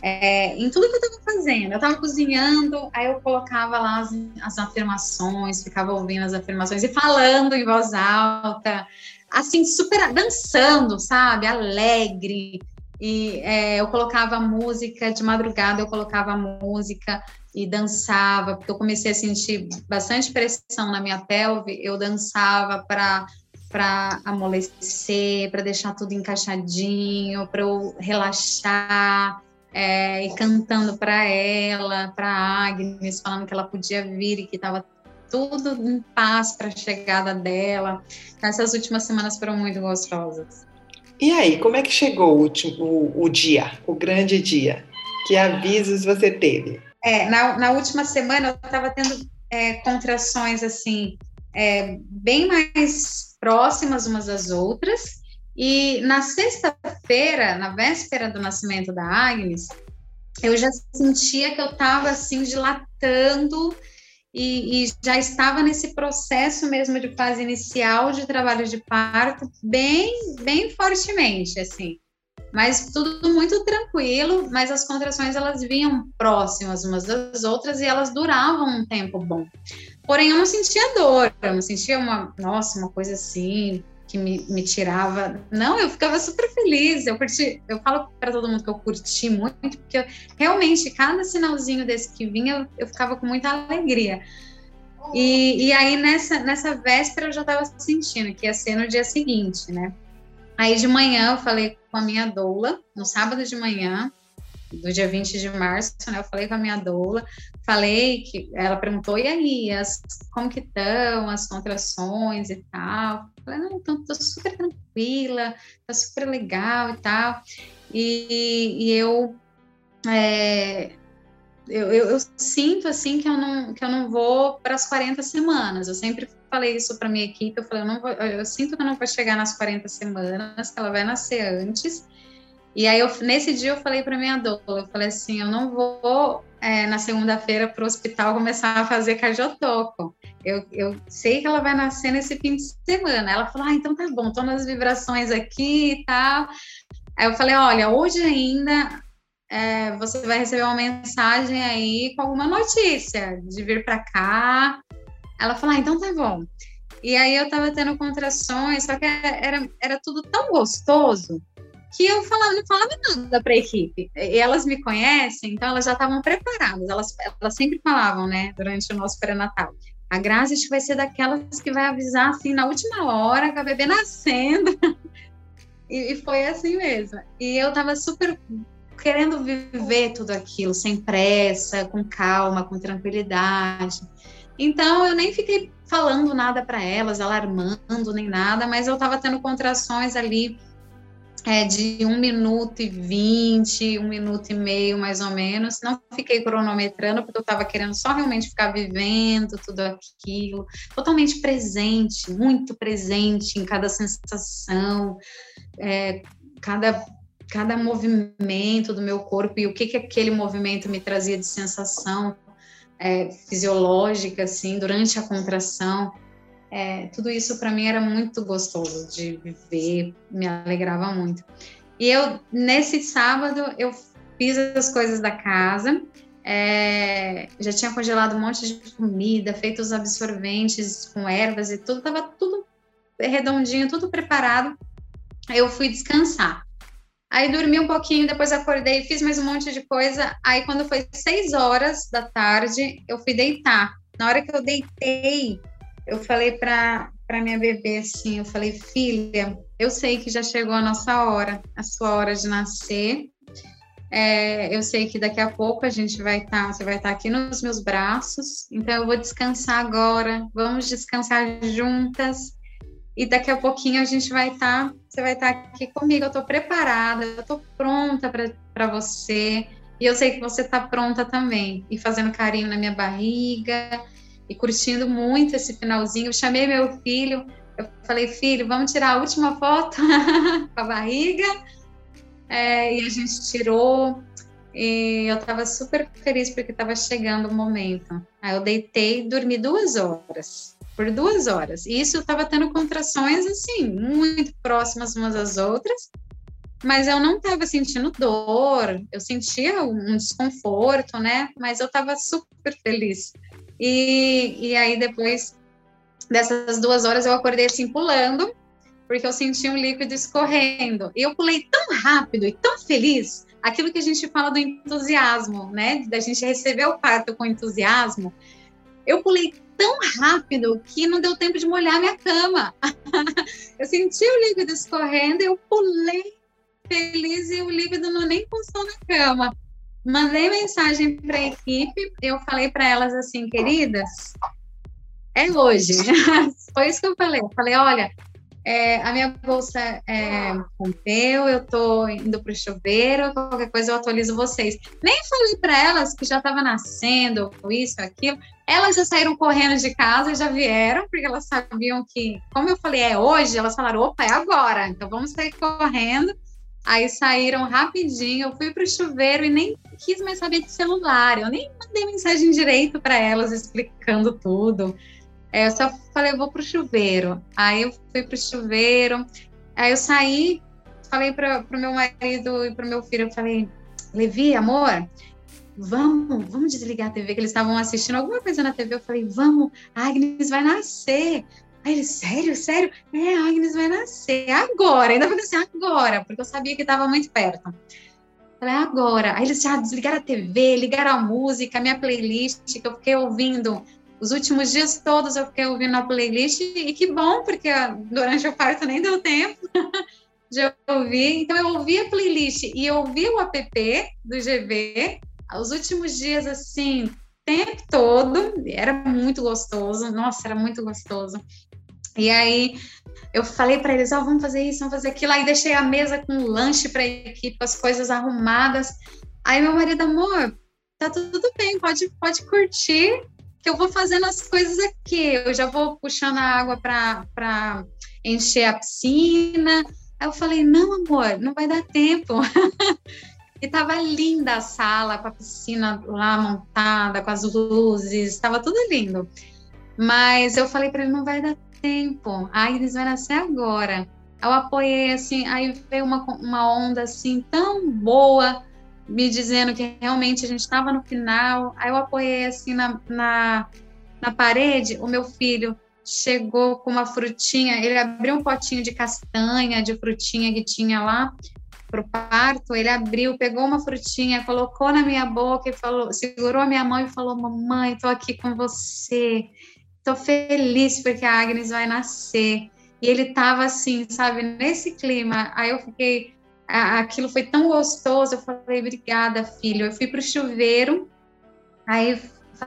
é, em tudo que eu estava fazendo. Eu estava cozinhando, aí eu colocava lá as, as, afirmações, ficava ouvindo as afirmações e falando em voz alta, assim, super dançando, sabe? Alegre. E é, eu colocava música de madrugada, eu colocava música e dançava, porque eu comecei a sentir bastante pressão na minha pelve, eu dançava para para amolecer, para deixar tudo encaixadinho, para eu relaxar, é, e cantando para ela, para Agnes, falando que ela podia vir e que estava tudo em paz para a chegada dela. Essas últimas semanas foram muito gostosas. E aí, como é que chegou o, o, o dia, o grande dia? Que avisos você teve? É, na, na última semana eu estava tendo é, contrações assim, é, bem mais próximas umas das outras. E na sexta-feira, na véspera do nascimento da Agnes, eu já sentia que eu estava assim dilatando e, e, já estava nesse processo mesmo de fase inicial de trabalho de parto bem bem fortemente assim mas tudo muito tranquilo mas as contrações elas vinham próximas umas das outras e elas duravam um tempo bom Porém, eu não sentia dor, eu não sentia uma, nossa, uma coisa assim que me, me tirava. Não, eu ficava super feliz. Eu curti, eu falo para todo mundo que eu curti muito, porque eu, realmente cada sinalzinho desse que vinha, eu, eu ficava com muita alegria. E, e aí, nessa, nessa véspera, eu já estava sentindo que ia ser no dia seguinte, né? Aí de manhã eu falei com a minha doula, no sábado de manhã, do dia 20 de março, né? Eu falei com a minha doula, falei que ela perguntou, e aí, as, como que estão as contrações e tal? Eu falei, não, então tô super tranquila, tá super legal e tal. E, e eu, é, eu, eu, eu, sinto assim que eu não, que eu não vou para as 40 semanas. Eu sempre falei isso para minha equipe, eu falei, eu, não vou, eu sinto que eu não vou chegar nas 40 semanas, que ela vai nascer antes. E aí, eu, nesse dia, eu falei para minha doula, eu falei assim, eu não vou é, na segunda-feira para o hospital começar a fazer cardiotoco. Eu, eu sei que ela vai nascer nesse fim de semana. Ela falou, ah, então tá bom, tô nas vibrações aqui e tal. Aí eu falei, olha, hoje ainda é, você vai receber uma mensagem aí com alguma notícia de vir para cá. Ela falou, ah, então tá bom. E aí eu tava tendo contrações, só que era, era tudo tão gostoso que eu falava, não falava nada para a equipe. E elas me conhecem, então elas já estavam preparadas. Elas, elas sempre falavam, né, durante o nosso pré-natal. A Grazi vai ser daquelas que vai avisar assim na última hora, com a bebê nascendo. (laughs) e, e, foi assim mesmo. E eu estava super querendo viver tudo aquilo sem pressa, com calma, com tranquilidade. Então eu nem fiquei falando nada para elas, alarmando nem nada, mas eu estava tendo contrações ali é, de um minuto e vinte, um minuto e meio mais ou menos. Não fiquei cronometrando, porque eu estava querendo só realmente ficar vivendo tudo aquilo, totalmente presente, muito presente em cada sensação, é, cada, cada movimento do meu corpo e o que, que aquele movimento me trazia de sensação é, fisiológica, assim, durante a contração. É, tudo isso para mim era muito gostoso de viver, me alegrava muito. E eu, nesse sábado, eu fiz as coisas da casa, é, já tinha congelado um monte de comida, feito os absorventes com ervas e tudo, estava tudo redondinho, tudo preparado. Eu fui descansar. Aí dormi um pouquinho, depois acordei, fiz mais um monte de coisa. Aí quando foi seis horas da tarde, eu fui deitar. Na hora que eu deitei, eu falei para minha bebê assim, eu falei, filha, eu sei que já chegou a nossa hora, a sua hora de nascer. É, eu sei que daqui a pouco a gente vai estar, tá, você vai estar tá aqui nos meus braços, então eu vou descansar agora, vamos descansar juntas. E daqui a pouquinho a gente vai estar, tá, você vai estar tá aqui comigo, eu estou preparada, eu estou pronta para você. E eu sei que você está pronta também, e fazendo carinho na minha barriga, e curtindo muito esse finalzinho. Eu chamei meu filho, eu falei, filho, vamos tirar a última foto (laughs) com a barriga. É, e a gente tirou. E eu estava super feliz porque estava chegando o momento. Aí eu deitei e dormi duas horas. Por duas horas. E isso eu estava tendo contrações, assim, muito próximas umas das outras. Mas eu não estava sentindo dor, eu sentia um desconforto, né? Mas eu estava super feliz e, e aí, depois dessas duas horas, eu acordei assim, pulando, porque eu senti um líquido escorrendo. E eu pulei tão rápido e tão feliz, aquilo que a gente fala do entusiasmo, né? Da gente receber o parto com entusiasmo. Eu pulei tão rápido que não deu tempo de molhar minha cama. (laughs) eu senti o líquido escorrendo, eu pulei feliz e o líquido não nem passou na cama. Mandei mensagem para a equipe, eu falei para elas assim, queridas, é hoje. (laughs) Foi isso que eu falei. Eu falei, olha, é, a minha bolsa é, rompeu, eu estou indo para o chuveiro, qualquer coisa eu atualizo vocês. Nem falei para elas que já estava nascendo, isso, aquilo. Elas já saíram correndo de casa, já vieram, porque elas sabiam que, como eu falei, é hoje, elas falaram, opa, é agora, então vamos sair correndo. Aí saíram rapidinho, eu fui para o chuveiro e nem quis mais saber de celular, eu nem mandei mensagem direito para elas explicando tudo. É, eu só falei, eu vou para o chuveiro. Aí eu fui para o chuveiro, aí eu saí, falei para o meu marido e para o meu filho, eu falei, Levi, amor, vamos, vamos desligar a TV, que eles estavam assistindo alguma coisa na TV. Eu falei, vamos, Agnes vai nascer. Aí ele, sério, sério? É, a Agnes vai nascer agora. Ainda falei assim, agora, porque eu sabia que estava muito perto. Falei, agora. Aí eles já desligaram a TV, ligaram a música, a minha playlist, que eu fiquei ouvindo. Os últimos dias todos eu fiquei ouvindo a playlist, e que bom, porque durante o parto nem deu tempo (laughs) de ouvir. Então eu ouvi a playlist e eu ouvi o app do GV. Os últimos dias, assim, tempo todo, era muito gostoso, nossa, era muito gostoso. E aí eu falei para eles, ó, oh, vamos fazer isso, vamos fazer aquilo. Aí deixei a mesa com lanche para a equipe, as coisas arrumadas. Aí meu marido, amor, tá tudo bem, pode, pode curtir, que eu vou fazendo as coisas aqui. Eu já vou puxando a água para encher a piscina. Aí eu falei, não, amor, não vai dar tempo. (laughs) e tava linda a sala, com a piscina lá montada, com as luzes, estava tudo lindo. Mas eu falei para ele, não vai dar tempo, a Agnes vai nascer agora. Eu apoiei assim, aí veio uma, uma onda assim tão boa, me dizendo que realmente a gente estava no final. Aí eu apoiei assim na, na, na parede, o meu filho chegou com uma frutinha, ele abriu um potinho de castanha, de frutinha que tinha lá para o parto, ele abriu, pegou uma frutinha, colocou na minha boca e falou, segurou a minha mão e falou: "Mamãe, estou aqui com você". Tô feliz porque a Agnes vai nascer. E ele tava assim, sabe, nesse clima. Aí eu fiquei. aquilo foi tão gostoso. Eu falei, obrigada, filho. Eu fui para o chuveiro, aí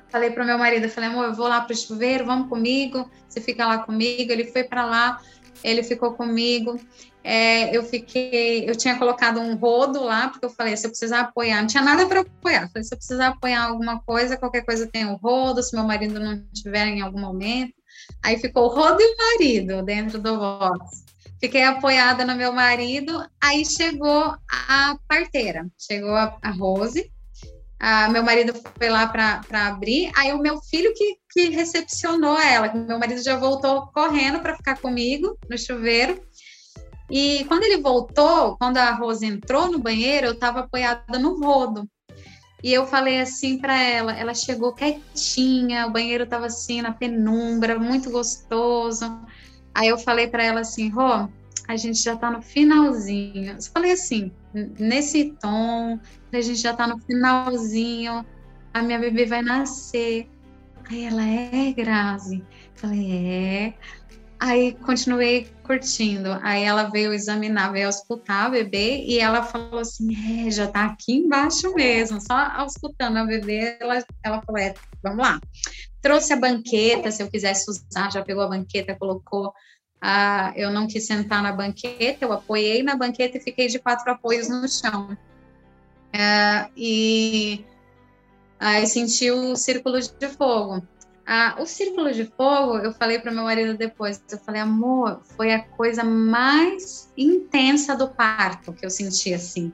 falei para o meu marido, falei, amor, eu vou lá para o chuveiro, vamos comigo, você fica lá comigo. Ele foi para lá, ele ficou comigo. É, eu fiquei, eu tinha colocado um rodo lá, porque eu falei, se eu precisar apoiar, não tinha nada para apoiar. falei, se eu precisar apoiar alguma coisa, qualquer coisa tem o rodo, se meu marido não estiver em algum momento. Aí ficou o rodo e o marido dentro do box. Fiquei apoiada no meu marido, aí chegou a parteira, chegou a, a Rose, meu marido foi lá para abrir, aí o meu filho que, que recepcionou ela, meu marido já voltou correndo para ficar comigo no chuveiro, e quando ele voltou, quando a Rose entrou no banheiro, eu estava apoiada no rodo. E eu falei assim para ela, ela chegou quietinha, o banheiro estava assim na penumbra, muito gostoso. Aí eu falei para ela assim, Rô, a gente já está no finalzinho. Eu falei assim, nesse tom, a gente já está no finalzinho, a minha bebê vai nascer. Aí ela é, Grazi? Eu falei, é. Aí continuei curtindo. Aí ela veio examinar, veio auscultar a bebê e ela falou assim: é, já tá aqui embaixo mesmo, só auscultando a bebê. Ela, ela falou: é, vamos lá. Trouxe a banqueta, se eu quisesse usar, já pegou a banqueta, colocou. Ah, eu não quis sentar na banqueta, eu apoiei na banqueta e fiquei de quatro apoios no chão. É, e aí senti o círculo de fogo. Ah, o círculo de fogo, eu falei para meu marido depois, eu falei, amor, foi a coisa mais intensa do parto que eu senti assim.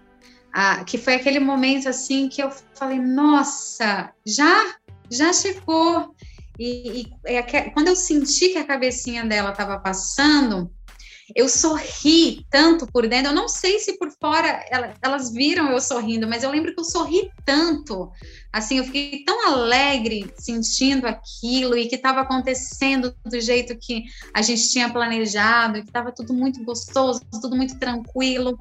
Ah, que foi aquele momento assim que eu falei, nossa, já, já chegou. E, e, e quando eu senti que a cabecinha dela estava passando, eu sorri tanto por dentro. Eu não sei se por fora elas viram eu sorrindo, mas eu lembro que eu sorri tanto. Assim, eu fiquei tão alegre sentindo aquilo e que estava acontecendo do jeito que a gente tinha planejado, que estava tudo muito gostoso, tudo muito tranquilo.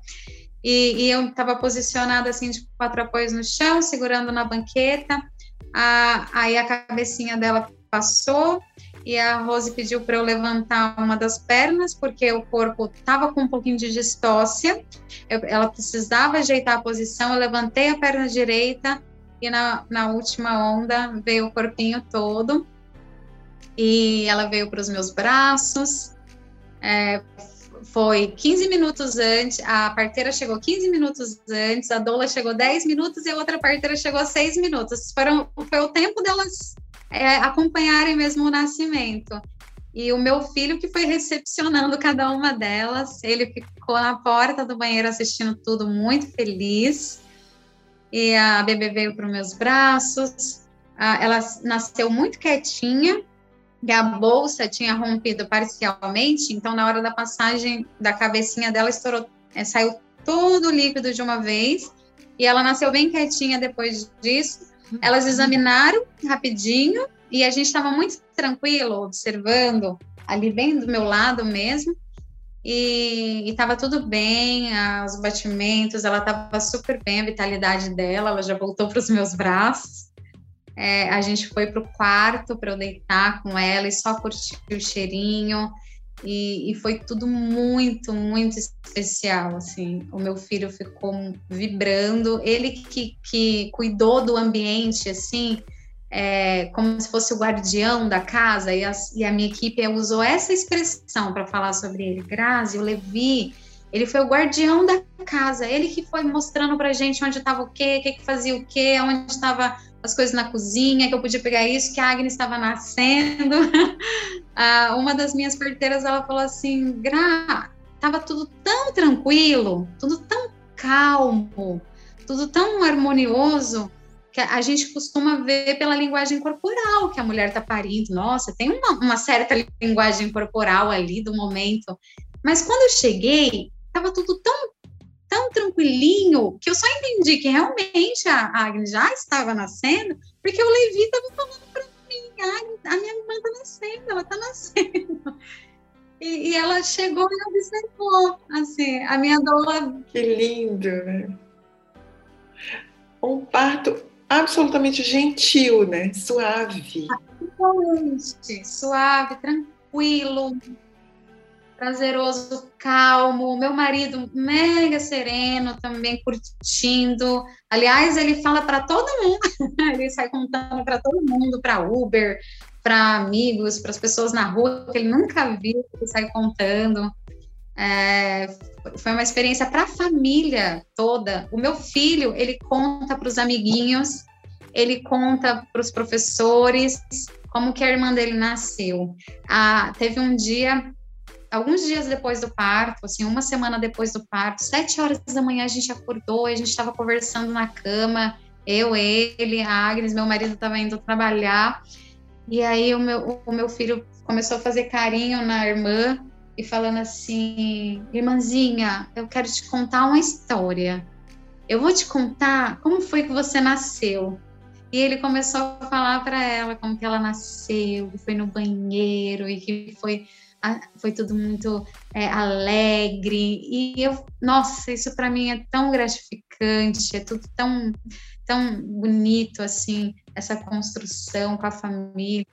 E, e eu estava posicionada assim de quatro apoios no chão, segurando na banqueta. Aí a cabecinha dela passou e a Rose pediu para eu levantar uma das pernas, porque o corpo estava com um pouquinho de distócia, eu, ela precisava ajeitar a posição, eu levantei a perna direita e na, na última onda veio o corpinho todo, e ela veio para os meus braços, é, foi 15 minutos antes, a parteira chegou 15 minutos antes, a doula chegou 10 minutos e a outra parteira chegou 6 minutos. Foram, foi o tempo delas é, acompanharem mesmo o nascimento. E o meu filho que foi recepcionando cada uma delas, ele ficou na porta do banheiro assistindo tudo, muito feliz. E a bebê veio para os meus braços. Ela nasceu muito quietinha, e a bolsa tinha rompido parcialmente, então na hora da passagem da cabecinha dela estourou, é, saiu todo o líquido de uma vez. E ela nasceu bem quietinha depois disso. Elas examinaram rapidinho e a gente estava muito tranquilo, observando ali bem do meu lado mesmo. E estava tudo bem, os batimentos, ela estava super bem, a vitalidade dela, ela já voltou para os meus braços. É, a gente foi para o quarto para eu deitar com ela e só curtir o cheirinho. E, e, foi tudo muito, muito especial, assim, o meu filho ficou vibrando, ele que, que cuidou do ambiente, assim, é, como se fosse o guardião da casa, e a, e a minha equipe usou essa expressão para falar sobre ele, Grazi, o Levi, ele foi o guardião da casa, ele que foi mostrando para gente onde estava o quê, o que, que fazia o quê, onde estava as coisas na cozinha, que eu podia pegar isso, que a Agnes estava nascendo. (laughs) ah, uma das minhas parteiras, ela falou assim, Gra, tava tudo tão tranquilo, tudo tão calmo, tudo tão harmonioso, que a gente costuma ver pela linguagem corporal que a mulher está parindo. Nossa, tem uma, uma, certa linguagem corporal ali do momento. Mas quando eu cheguei, estava tudo tão tão tranquilinho que eu só entendi que realmente a Agnes já estava nascendo, porque o Levi estava falando para mim, a, a minha irmã está nascendo, ela está nascendo. (laughs) E, e, ela chegou e observou, assim, a minha doula... Que lindo, né? Um parto absolutamente gentil, né? Suave. Absolutamente, suave, tranquilo. Prazeroso, calmo. Meu marido mega sereno, também curtindo. Aliás, ele fala para todo mundo, (laughs) ele sai contando para todo mundo, para Uber, para amigos, para as pessoas na rua que ele nunca viu, ele sai contando. É, foi uma experiência para a família toda. O meu filho, ele conta para os amiguinhos, ele conta para os professores como que a irmã dele nasceu. Ah, teve um dia alguns dias depois do parto, assim, uma semana depois do parto, sete horas da manhã a gente acordou, a gente estava conversando na cama, eu, ele, a Agnes, meu marido estava indo trabalhar, e aí o meu, o meu filho começou a fazer carinho na irmã e falando assim, irmãzinha, eu quero te contar uma história. Eu vou te contar como foi que você nasceu. E ele começou a falar para ela como que ela nasceu, que foi no banheiro e que foi foi tudo muito é, alegre e eu, nossa, isso para mim é tão gratificante, é tudo tão tão bonito assim, essa construção com a família.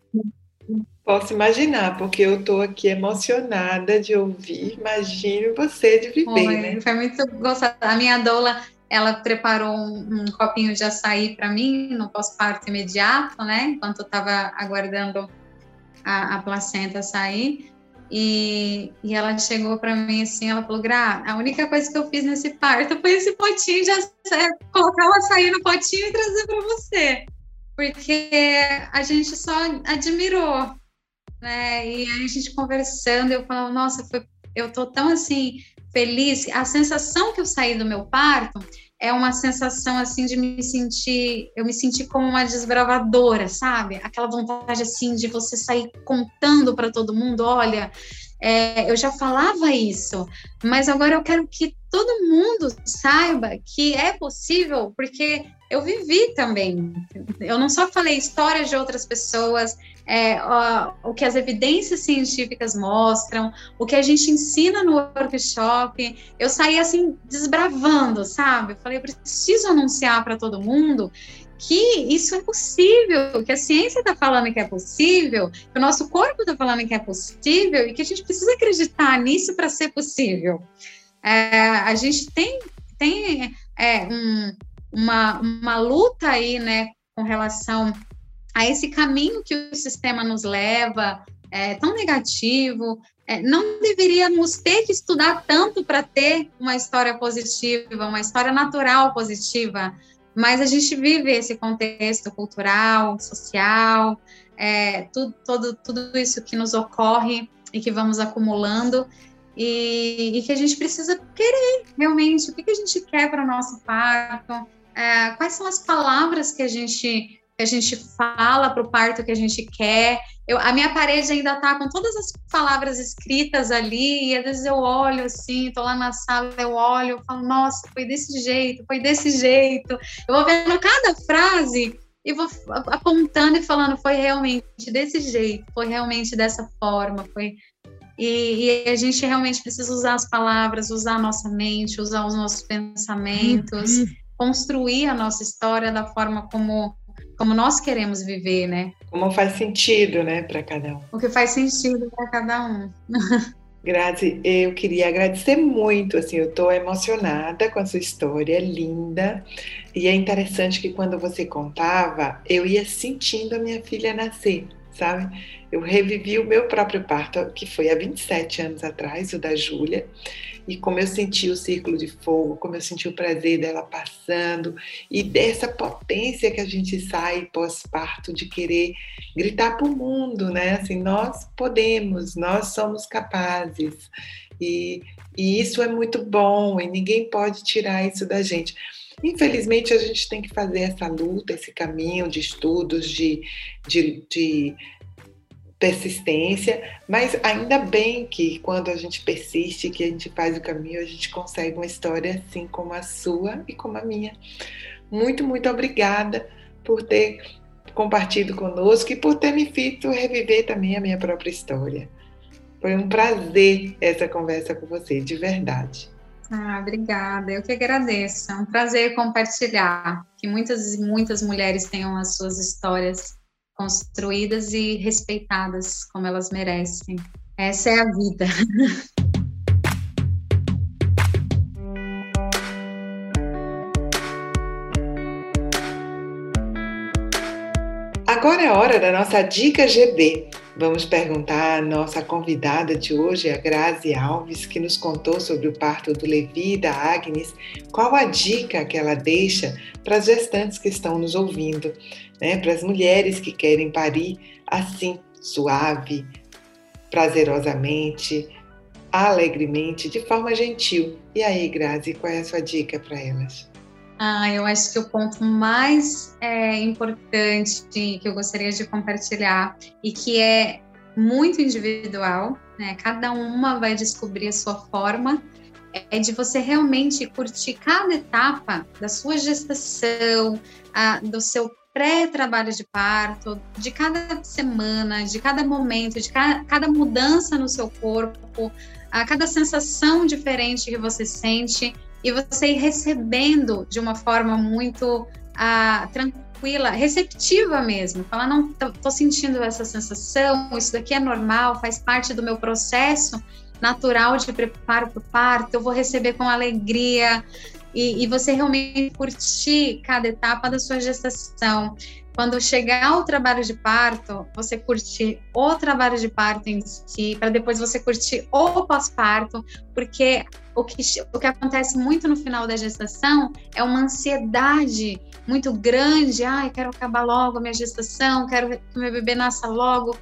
Posso imaginar, porque eu estou aqui emocionada de ouvir. Imagine você de viver, foi, né? Foi muito gostoso. A minha doula, ela preparou um, um copinho de açaí para mim no pós-parto imediato, né? Enquanto eu estava aguardando a, a placenta sair. E, e ela chegou para mim assim, ela falou, Gra, a única coisa que eu fiz nesse parto foi esse potinho de açaí, colocar o açaí no potinho e trazer para você. Porque a gente só admirou, né? E a gente conversando, eu falo, nossa, foi, eu tô tão assim feliz. A sensação que eu saí do meu parto é uma sensação assim de me sentir, eu me senti como uma desbravadora, sabe? Aquela vontade assim de você sair contando para todo mundo, olha, é, eu já falava isso, mas agora eu quero que todo mundo saiba que é possível, porque eu vivi também. Eu não só falei histórias de outras pessoas, é, ó, o que as evidências científicas mostram, o que a gente ensina no workshop. Eu saí assim desbravando, sabe? Eu falei, eu preciso anunciar para todo mundo que isso é possível, que a ciência está falando que é possível, que o nosso corpo está falando que é possível e que a gente precisa acreditar nisso para ser possível. É, a gente tem, tem é, um, uma, uma luta aí, né, com relação a esse caminho que o sistema nos leva, é, tão negativo. É, não deveríamos ter que estudar tanto para ter uma história positiva, uma história natural positiva, mas a gente vive esse contexto cultural, social, é, tudo, todo, tudo isso que nos ocorre e que vamos acumulando, e, e que a gente precisa querer realmente o que, que a gente quer para o nosso parto, é, quais são as palavras que a gente que a gente fala para o parto que a gente quer. Eu, a minha parede ainda está com todas as palavras escritas ali, e às vezes eu olho assim, estou lá na sala, eu olho, eu falo, nossa, foi desse jeito, foi desse jeito. Eu vou vendo cada frase e vou apontando e falando, foi realmente desse jeito, foi realmente dessa forma, foi. E, e a gente realmente precisa usar as palavras, usar a nossa mente, usar os nossos pensamentos. Uhum construir a nossa história da forma como como nós queremos viver, né? Como faz sentido, né, para cada um. O que faz sentido para cada um. Grazi, eu queria agradecer muito, assim, eu estou emocionada com a sua história, linda, e é interessante que quando você contava, eu ia sentindo a minha filha nascer, sabe? Eu revivi o meu próprio parto, que foi há 27 anos atrás, o da Júlia, e como eu senti o círculo de fogo, como eu senti o prazer dela passando e dessa potência que a gente sai pós-parto de querer gritar para o mundo, né? Assim, nós podemos, nós somos capazes. E, e isso é muito bom e ninguém pode tirar isso da gente. Infelizmente, a gente tem que fazer essa luta, esse caminho de estudos, de, de, de persistência, mas ainda bem que quando a gente persiste, que a gente faz o caminho, a gente consegue uma história assim como a sua e como a minha. Muito, muito obrigada por ter compartilhado conosco e por ter me feito reviver também a minha própria história. Foi um prazer essa conversa com você, de verdade. Ah, obrigada. Eu que agradeço. É um prazer compartilhar. Que muitas e muitas mulheres tenham as suas histórias construídas e respeitadas como elas merecem. Essa é a vida. Agora é a hora da nossa dica GB. Vamos perguntar à nossa convidada de hoje, a Grazi Alves, que nos contou sobre o parto do Levi e da Agnes, qual a dica que ela deixa para as gestantes que estão nos ouvindo, né? para as mulheres que querem parir assim, suave, prazerosamente, alegremente, de forma gentil. E aí, Grazi, qual é a sua dica para elas? Ah, eu acho que o ponto mais é, importante que eu gostaria de compartilhar e que é muito individual, né? Cada uma vai descobrir a sua forma, é de você realmente curtir cada etapa da sua gestação, a, do seu pré-trabalho de parto, de cada semana, de cada momento, de cada, cada mudança no seu corpo, a cada sensação diferente que você sente e você ir recebendo de uma forma muito ah, tranquila, receptiva mesmo. Falar, não, tô sentindo essa sensação, isso daqui é normal, faz parte do meu processo natural de preparo para o parto, eu vou receber com alegria. E, e, você realmente curtir cada etapa da sua gestação. Quando chegar o trabalho de parto, você curtir o trabalho de parto em si, para depois você curtir o pós-parto, porque o que, o que acontece muito no final da gestação é uma ansiedade muito grande. Ai, quero acabar logo a minha gestação, quero que meu bebê nasça logo.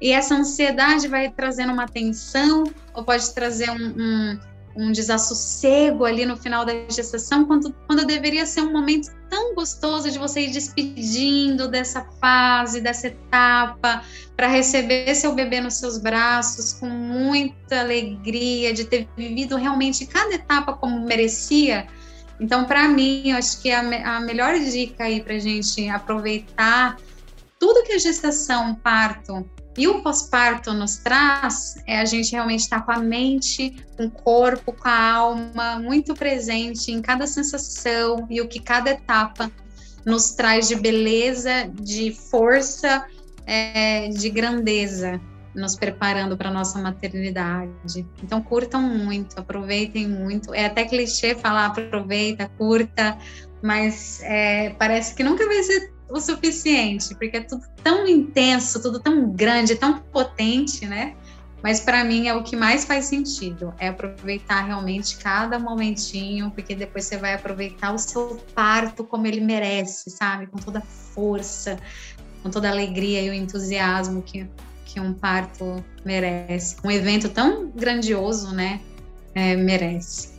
E essa ansiedade vai trazendo uma tensão, ou pode trazer um, um um desassossego ali no final da gestação, quando, quando deveria ser um momento tão gostoso de você ir despedindo dessa fase, dessa etapa, para receber seu bebê nos seus braços com muita alegria, de ter vivido realmente cada etapa como merecia. Então, para mim, eu acho que a, a melhor dica aí para gente aproveitar tudo que a gestação, parto, e o pós-parto nos traz é a gente realmente estar tá com a mente, com o corpo, com a alma muito presente em cada sensação e o que cada etapa nos traz de beleza, de força, é, de grandeza, nos preparando para nossa maternidade. Então, curtam muito, aproveitem muito. É até clichê falar aproveita, curta, mas é, parece que nunca vai ser o suficiente, porque é tudo tão intenso, tudo tão grande, tão potente, né? Mas para mim é o que mais faz sentido, é aproveitar realmente cada momentinho, porque depois você vai aproveitar o seu parto como ele merece, sabe? Com toda a força, com toda a alegria e o entusiasmo que, que um parto merece. Um evento tão grandioso, né? É, merece.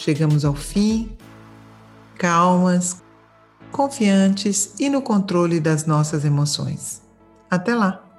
Chegamos ao fim, calmas, confiantes e no controle das nossas emoções. Até lá!